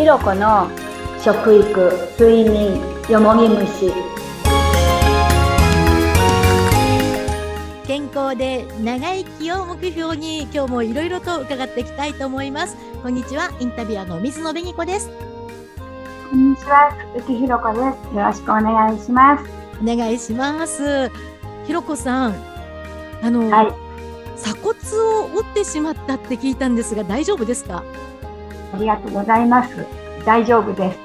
ひろこの食育睡眠よもぎ虫。健康で長生きを目標に今日もいろいろと伺っていきたいと思います。こんにちはインタビュアーの水野紅子です。こんにちは鈴木ひろこです。よろしくお願いします。お願いします。ひろこさんあの、はい、鎖骨を折ってしまったって聞いたんですが大丈夫ですか？ありがとうございます。大丈夫です。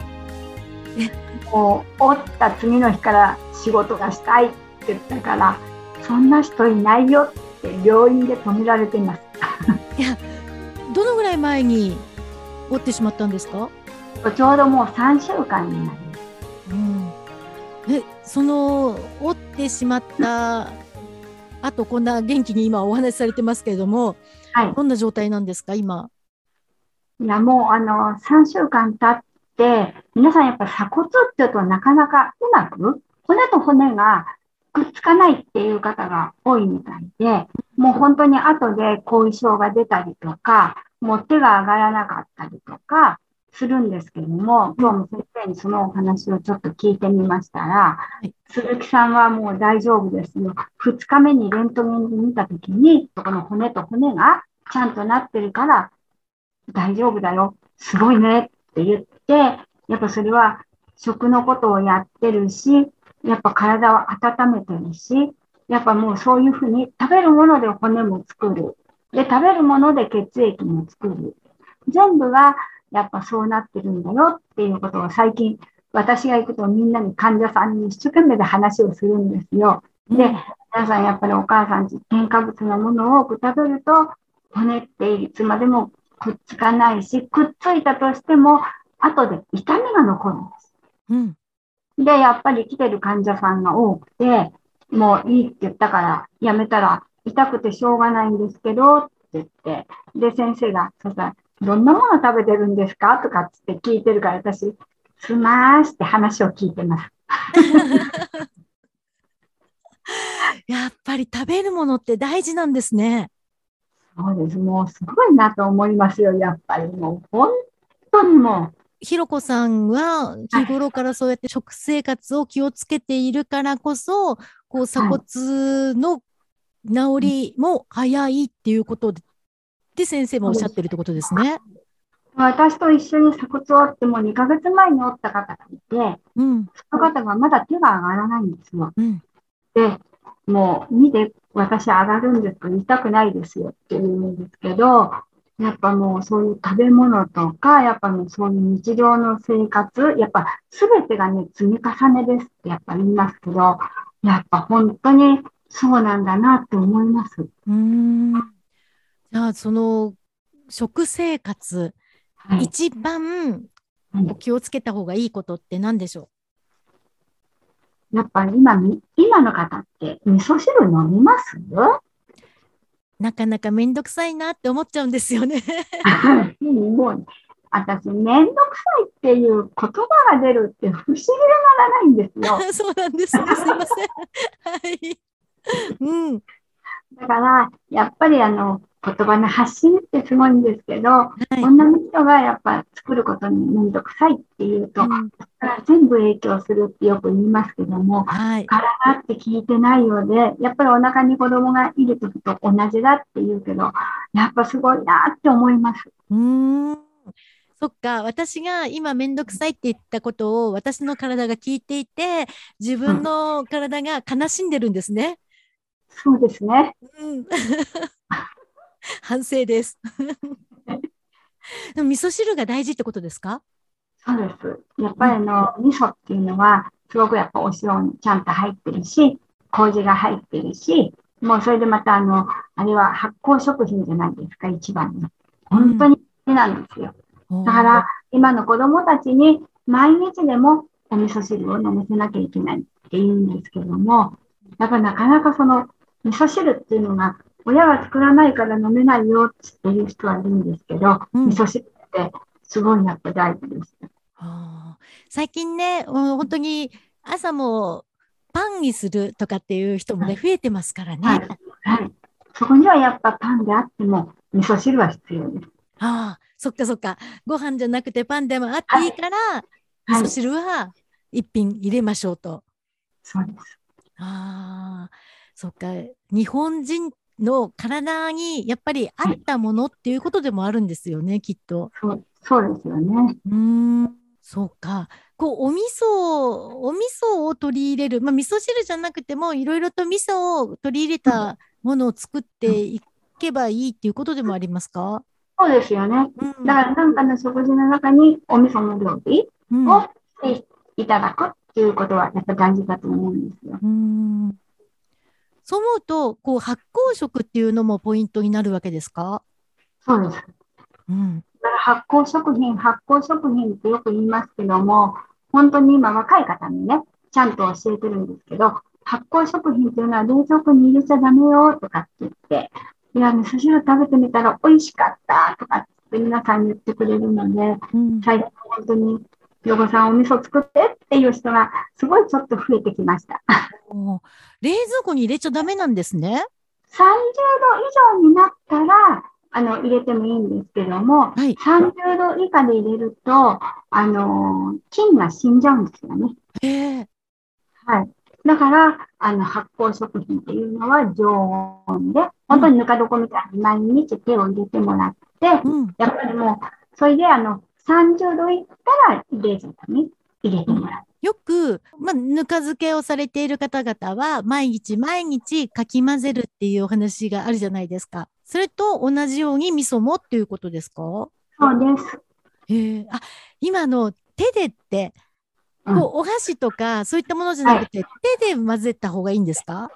もう折った次の日から仕事がしたいって言ったからそんな人いないよって病院で止められています。いやどのぐらい前に折ってしまったんですか？ちょうどもう3週間になります、うん、えその折ってしまったあとこんな元気に今お話しされてますけれども、はい、どんな状態なんですか今？いやもうあの3週間経って皆さんやっぱ鎖骨っていうとなかなかうまく骨と骨がくっつかないっていう方が多いみたいで、もう本当に後で後遺症が出たりとか、もう手が上がらなかったりとかするんですけれども、今日も先生にそのお話をちょっと聞いてみましたら、鈴木さんはもう大丈夫ですよ。2日目にレントゲンで見たときに、この骨と骨がちゃんとなってるから大丈夫だよ。すごいねって言って、やっぱそれは食のことをやってるし、やっぱ体を温めてるし、やっぱもうそういうふうに食べるもので骨も作る。で、食べるもので血液も作る。全部がやっぱそうなってるんだよっていうことを最近私が行くとみんなに患者さんに一生懸命で話をするんですよ。で、皆さんやっぱりお母さん添加物のものを多く食べると骨っていつまでもくっつかないし、くっついたとしても後で痛みが残るんです。うんで、やっぱり来てる患者さんが多くて、もういいって言ったからやめたら痛くてしょうがないんですけどって言って、で、先生が、そしたら、どんなもの食べてるんですか？とかって聞いてるから、私、すまーすって話を聞いてます。やっぱり食べるものって大事なんですね。そうです。もうすごいなと思いますよ。やっぱりもう本当にもうひろこさんは日頃からそうやって食生活を気をつけているからこそ、こう鎖骨の治りも早いっていうことで、で先生もおっしゃってるってことですね。私と一緒に鎖骨を折っても2ヶ月前に折った方がいて、うん、その方がまだ手が上がらないんですよ。うん、で、もう見て、私上がるんですけど、痛くないですよって言うんですけど、やっぱもうそういう食べ物とか、やっぱもうそういう日常の生活、やっぱすべてがね、積み重ねですってやっぱ言いますけど、やっぱ本当にそうなんだなって思います。うん。じゃあ、その食生活、はい、一番気をつけた方がいいことって何でしょう、やっぱり今、今の方って味噌汁飲みます？なかなかめんどくさいなって思っちゃうんですよね。もう私、めんどくさいっていう言葉が出るって不思議でならないんですよ。そうなんですね。すいません。はい。うん。だから、やっぱりあの、言葉の発信ってすごいんですけど、はい、女の人がやっぱ作ることにめんどくさいっていうと、うん、全部影響するってよく言いますけども、はい、体って聞いてないようで、やっぱりお腹に子供がいる時と同じだって言うけど、やっぱすごいなって思います。うんそっか、私が今めんどくさいって言ったことを私の体が聞いていて、自分の体が悲しんでるんですね。うん、そうですね。うん 反省です。でも味噌汁が大事ってことですか？そうです。やっぱりあの、味噌っていうのは、すごくやっぱお塩にちゃんと入ってるし、麹が入ってるし、もうそれでまたあの、あれは発酵食品じゃないですか、一番の。本当に好きなんですよ。うん、だから、今の子供たちに毎日でもお味噌汁を飲ませなきゃいけないって言うんですけども、やっぱなかなかその味噌汁っていうのが親が作らないから飲めないよっていう人はいるんですけど、うん、味噌汁ってすごいやっぱ大事です。最近ね、本当に朝もパンにするとかっていう人もね、はい、増えてますからね、はい、はい。そこにはやっぱパンであっても味噌汁は必要です。ああ、そっかそっか。ご飯じゃなくてパンでもあっていいから、はい味噌汁は一品入れましょうと。そうです。ああ、そっか。日本人の体にやっぱり合ったものっていうことでもあるんですよね、きっと。そうそうですよね。うーん、そうか。こう、お味噌、お味噌を取り入れる。まあ、味噌汁じゃなくても、いろいろと味噌を取り入れたものを作っていけばいいっていうことでもありますか？そうですよね。うんだからなんかの食事の中にお味噌の料理うんをしていただくっていうことはやっぱ大事だと思うんですよ。うーんそう思うと、こう、発酵食っていうのもポイントになるわけですか？そうです。うん。だから発酵食品、発酵食品ってよく言いますけども、本当に今若い方にね、ちゃんと教えてるんですけど、発酵食品っていうのは冷蔵庫に入れちゃダメよとかって言って、いや、味噌汁食べてみたら美味しかったとかって皆さん言ってくれるので、うん最近本当に、ひろこさんお味噌作ってっていう人がすごいちょっと増えてきました。冷蔵庫に入れちゃダメなんですね。30度以上になったら、あの、入れてもいいんですけども、はい。30度以下で入れると、あの、菌が死んじゃうんですよね。はい。だから、あの、発酵食品っていうのは常温で、本当にぬか床みたいに毎日手を入れてもらって、うん。やっぱりもう、それであの、30度いったら冷蔵庫に入れてもらう。よく、まあ、ぬか漬けをされている方々は、毎日毎日かき混ぜるっていうお話があるじゃないですか。それと同じように味噌もっていうことですか？そうです。へえ。あ、今の手でって、こうんう、お箸とか、そういったものじゃなくて、手で混ぜた方がいいんですか？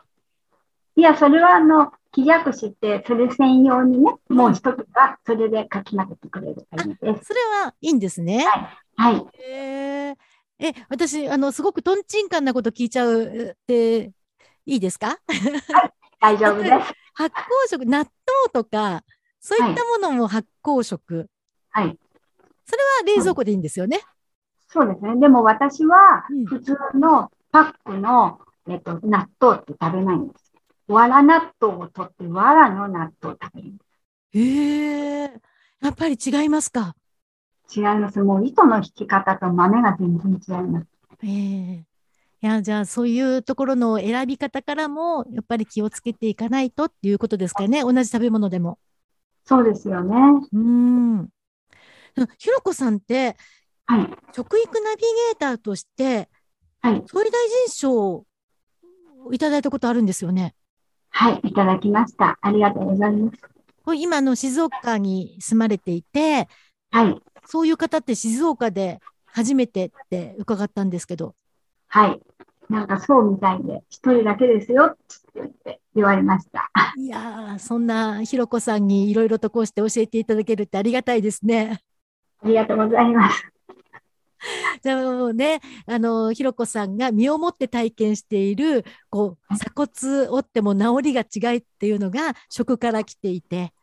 いや、それはあの、木弱しって、それ専用にね、もう一つはそれでかき混ぜてくれる感じです。それはいいんですね。はい。へえ。え、私、あの、すごくトンチンカンなこと聞いちゃうって、いいですか？大丈夫です。発酵食、納豆とか、そういったものも発酵食。はい。それは冷蔵庫でいいんですよね？そうですね。でも私はうん、普通のパックの、えっと、納豆って食べないんです。わら納豆を取って、わらの納豆を食べる。へえ。やっぱり違いますか？違います。もう糸の引き方と豆が全然違います。ええいや、じゃあ、そういうところの選び方からも、やっぱり気をつけていかないとっていうことですかね？同じ食べ物でも。そうですよね。うーん。ひろこさんって、はい。食育ナビゲーターとして、はい。総理大臣賞をいただいたことあるんですよね。はい。いただきました。ありがとうございます。今あの静岡に住まれていて、はい。そういう方って静岡で初めてって伺ったんですけど。はい。なんかそうみたいで、一人だけですよって言われました。いやー、そんなひろこさんにいろいろとこうして教えていただけるってありがたいですね。ありがとうございます。じゃあもうね、あの、ひろこさんが身をもって体験している、こう、鎖骨折っても治りが違いっていうのが食から来ていて、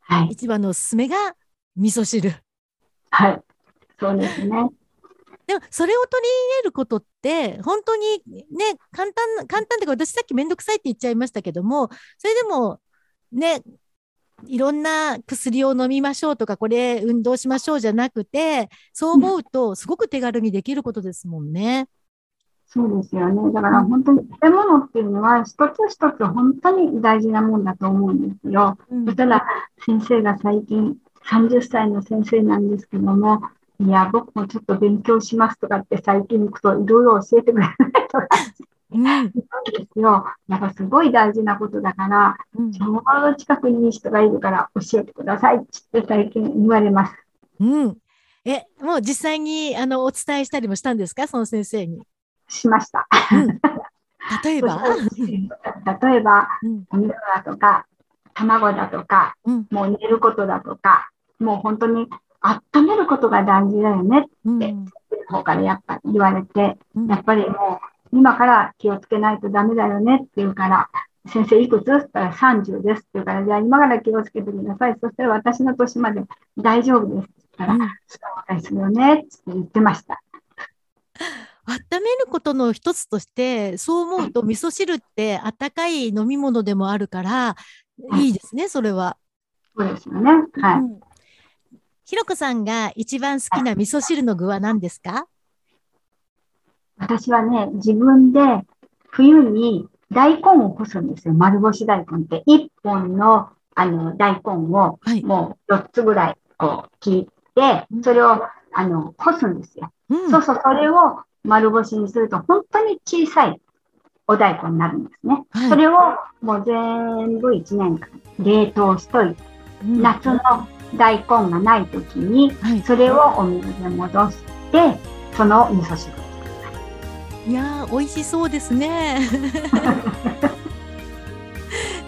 はい。一番のおすすめが味噌汁。はい。そうですね。でも、それを取り入れることって、本当にね、簡単、簡単っていうか、私さっきめんどくさいって言っちゃいましたけども、それでも、ね、いろんな薬を飲みましょうとか、これ運動しましょうじゃなくて、そう思うと、すごく手軽にできることですもんね。そうですよね。だから本当に食べ物っていうのは一つ一つ本当に大事なもんだと思うんですよ。うんそしたら先生が最近30歳の先生なんですけども、いや、僕もちょっと勉強しますとかって最近行くといろいろ教えてくれないとかうん、言うんですよ。やっぱすごい大事なことだから、うんちょうど近くに人がいるから教えてくださいって最近言われます。うん。え、もう実際に、あの、お伝えしたりもしたんですか？その先生に。しました。うん。例えば？例えば、うん。お味噌だとか、卵だとか、うん。もう寝ることだとか、もう本当に温めることが大事だよねうん。って方からやっぱ言われて、うんやっぱりもう今から気をつけないとダメだよねって言うから、先生いくつ？って言ったら30ですって言うから、じゃあ今から気をつけてください。そしたら私の年まで大丈夫ですって言ったら、うんそうですよねって言ってました。温めることの一つとして、そう思うと味噌汁ってあったかい飲み物でもあるから、はいいいですね、それは。そうですよね。はい。うんひろこさんが一番好きな味噌汁の具は何ですか？私はね、自分で冬に大根を干すんですよ。丸干し大根って。一本のあの大根をはい。もう4つぐらいこう切って、それをあの干すんですよ。うんそうそう、それを丸干しにすると本当に小さいお大根になるんですね。はいそれをもう全部1年間冷凍しといて、うん夏の大根がない時に、はい。それをお水で戻して、その味噌汁。いやー、美味しそうですね。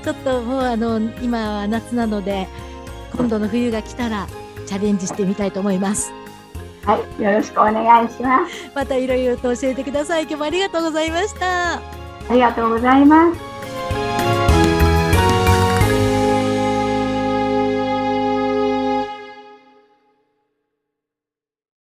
ちょっともうあの今は夏なので今度の冬が来たらチャレンジしてみたいと思います。はい、よろしくお願いします。またいろいろと教えてください。今日もありがとうございました。ありがとうございます。